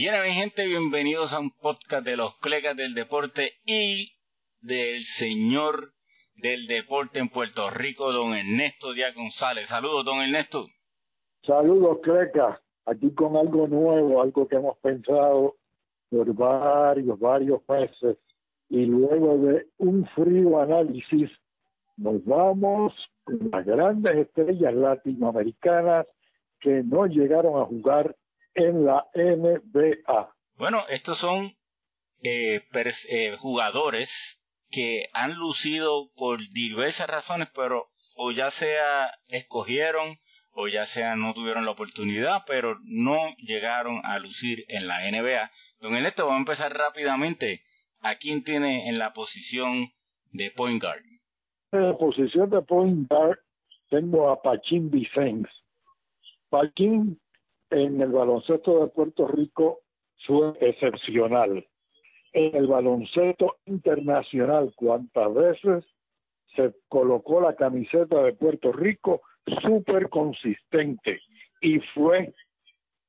Bien, mi gente, bienvenidos a un podcast de los clecas del deporte y del señor del deporte en Puerto Rico, don Ernesto Díaz González. Saludos, don Ernesto. Saludos, clecas. Aquí con algo nuevo, algo que hemos pensado por varios, varios meses. Y luego de un frío análisis, nos vamos con las grandes estrellas latinoamericanas que no llegaron a jugar en la NBA. Bueno, estos son eh, eh, jugadores que han lucido por diversas razones, pero o ya sea escogieron o ya sea no tuvieron la oportunidad, pero no llegaron a lucir en la NBA. Don Ernesto, vamos a empezar rápidamente. ¿A quién tiene en la posición de point guard? En la posición de point guard tengo a Pachín Vicens. Pachín en el baloncesto de Puerto Rico fue excepcional. En el baloncesto internacional, cuántas veces se colocó la camiseta de Puerto Rico, súper consistente y fue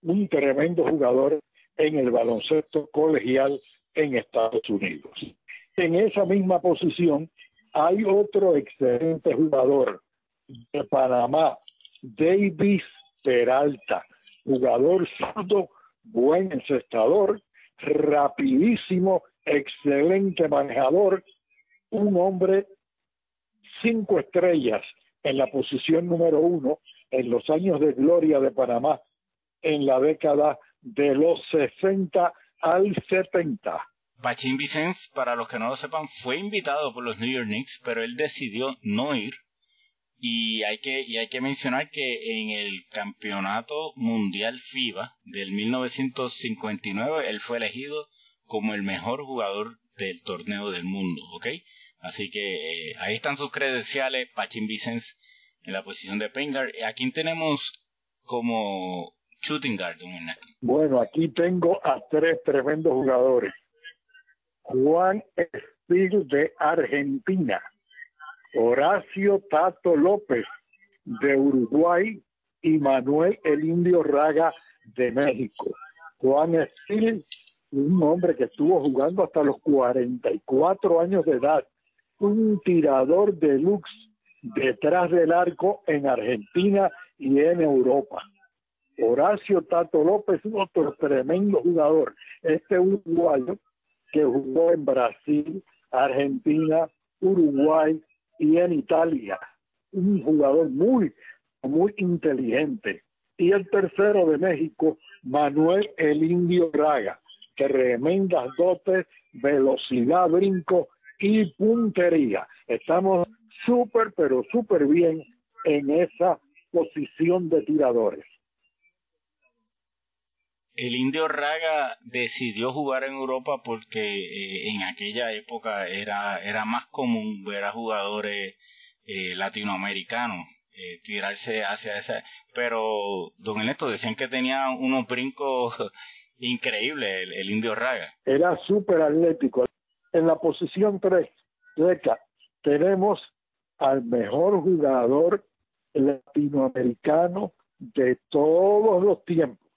un tremendo jugador en el baloncesto colegial en Estados Unidos. En esa misma posición hay otro excelente jugador de Panamá, Davis Peralta, jugador zurdo, buen encestador, rapidísimo, excelente manejador, un hombre cinco estrellas en la posición número uno en los años de gloria de Panamá en la década de los 60 al 70. Pachín Vicens, para los que no lo sepan, fue invitado por los New York Knicks, pero él decidió no ir y hay que, y hay que mencionar que en el campeonato mundial FIBA del 1959 él fue elegido como el mejor jugador del torneo del mundo, ¿ok? Así que eh, ahí están sus credenciales, Pachín Vicens en la posición de Pengard. ¿A quién tenemos como shooting guard? Bueno, aquí tengo a tres tremendos jugadores. Juan Espil de Argentina, Horacio Tato López de Uruguay y Manuel el Indio Raga de México. Juan Estil, un hombre que estuvo jugando hasta los 44 años de edad, un tirador de lux detrás del arco en Argentina y en Europa. Horacio Tato López, otro tremendo jugador, este uruguayo que jugó en Brasil, Argentina, Uruguay, y en Italia. Un jugador muy, muy inteligente. Y el tercero de México, Manuel el Indio Braga, tremendas dotes, velocidad, brinco y puntería. Estamos súper, pero súper bien en esa posición de tiradores. El Indio Raga decidió jugar en Europa porque eh, en aquella época era, era más común ver a jugadores eh, latinoamericanos eh, tirarse hacia esa. Pero, don Ernesto, decían que tenía unos brincos increíbles el, Indio Raga. Era súper atlético. En la posición 3, tenemos al mejor jugador latinoamericano de todos los tiempos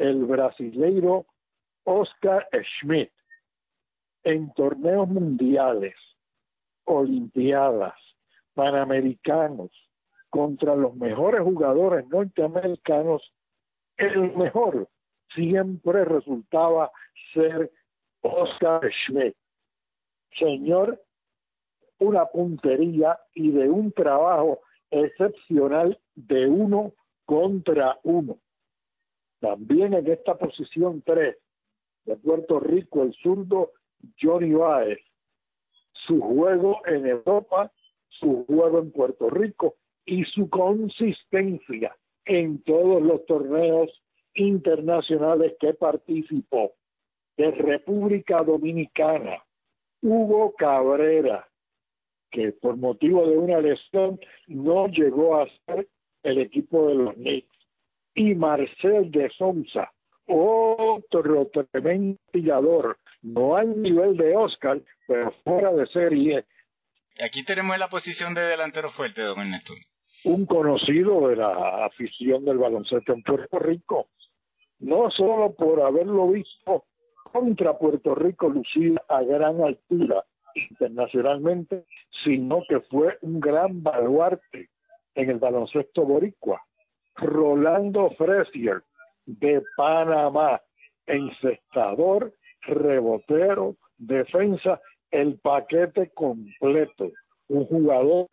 el brasileiro Oscar Schmidt en torneos mundiales, olimpiadas, panamericanos, contra los mejores jugadores norteamericanos, el mejor siempre resultaba ser Oscar Schmidt. Señor, una puntería y de un trabajo excepcional de uno contra uno. También en esta posición 3 de Puerto Rico, el zurdo Johnny Baez. Su juego en Europa, su juego en Puerto Rico y su consistencia en todos los torneos internacionales que participó. De República Dominicana, Hugo Cabrera, que por motivo de una lesión no llegó a ser el equipo de los Knicks y Marcel de Sousa, otro tremendo tirador, no al nivel de Oscar, pero fuera de serie. Aquí tenemos la posición de delantero fuerte, don Ernesto. Un conocido de la afición del baloncesto en Puerto Rico, no solo por haberlo visto contra Puerto Rico lucir a gran altura internacionalmente, sino que fue un gran baluarte en el baloncesto boricua. Rolando Fresier de Panamá, encestador, rebotero, defensa, el paquete completo, un jugador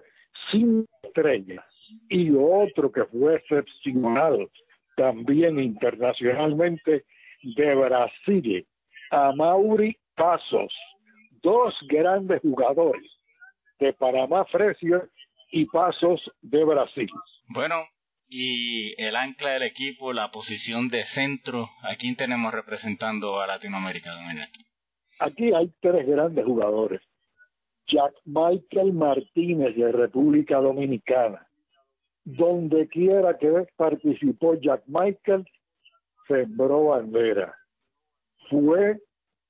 sin estrellas y otro que fue excepcional también internacionalmente de Brasil, a Mauri Pasos, dos grandes jugadores de Panamá Fresier y Pasos de Brasil. Bueno, y el ancla del equipo, la posición de centro, ¿a quién tenemos representando a Latinoamérica, don Aquí hay tres grandes jugadores. Jack Michael Martínez de República Dominicana. Donde quiera que participó Jack Michael, sembró bandera. Fue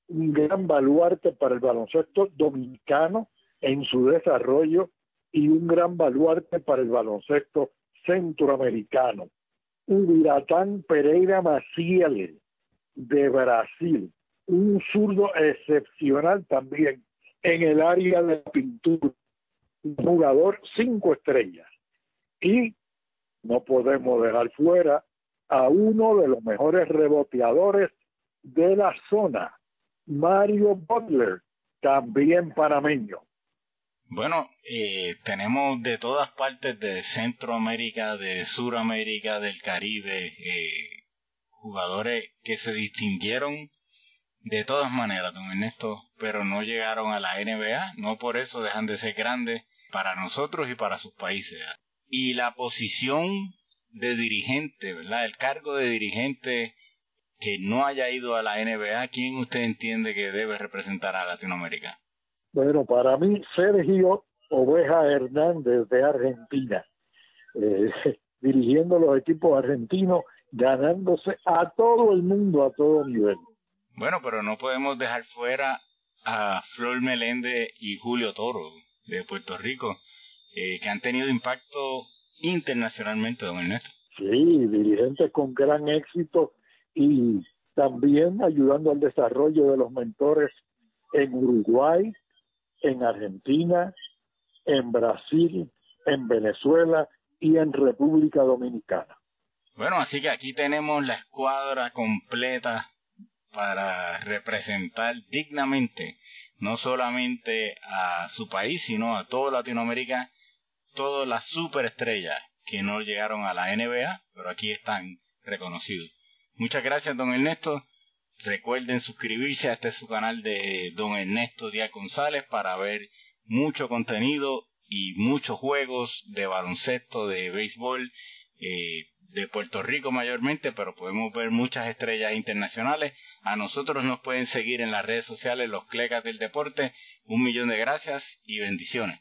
un gran baluarte para el baloncesto dominicano en su desarrollo y un gran baluarte para el baloncesto centroamericano. Ubiratán Pereira Maciel de Brasil, un zurdo excepcional también en el área de la pintura, jugador cinco estrellas. Y no podemos dejar fuera a uno de los mejores reboteadores de la zona, Mario Butler, también panameño. Bueno, eh, tenemos de todas partes de Centroamérica, de Suramérica, del Caribe, eh, jugadores que se distinguieron de todas maneras, don Ernesto, pero no llegaron a la NBA, no por eso dejan de ser grandes para nosotros y para sus países. Y la posición de dirigente, ¿verdad? El cargo de dirigente que no haya ido a la NBA, ¿quién usted entiende que debe representar a Latinoamérica? Bueno, para mí Sergio Oveja Hernández de Argentina, eh, dirigiendo los equipos argentinos, ganándose a todo el mundo a todo nivel. Bueno, pero no podemos dejar fuera a Flor Melende y Julio Toro de Puerto Rico, eh, que han tenido impacto internacionalmente, don Ernesto. Sí, dirigentes con gran éxito y también ayudando al desarrollo de los mentores en Uruguay, en Argentina, en Brasil, en Venezuela y en República Dominicana. Bueno, así que aquí tenemos la escuadra completa para representar dignamente no solamente a su país, sino a toda Latinoamérica, todas las superestrellas que no llegaron a la NBA, pero aquí están reconocidos. Muchas gracias, don Ernesto. Recuerden suscribirse a este su canal de Don Ernesto Díaz González para ver mucho contenido y muchos juegos de baloncesto, de béisbol, eh, de Puerto Rico mayormente, pero podemos ver muchas estrellas internacionales. A nosotros nos pueden seguir en las redes sociales, los Clecas del Deporte. Un millón de gracias y bendiciones.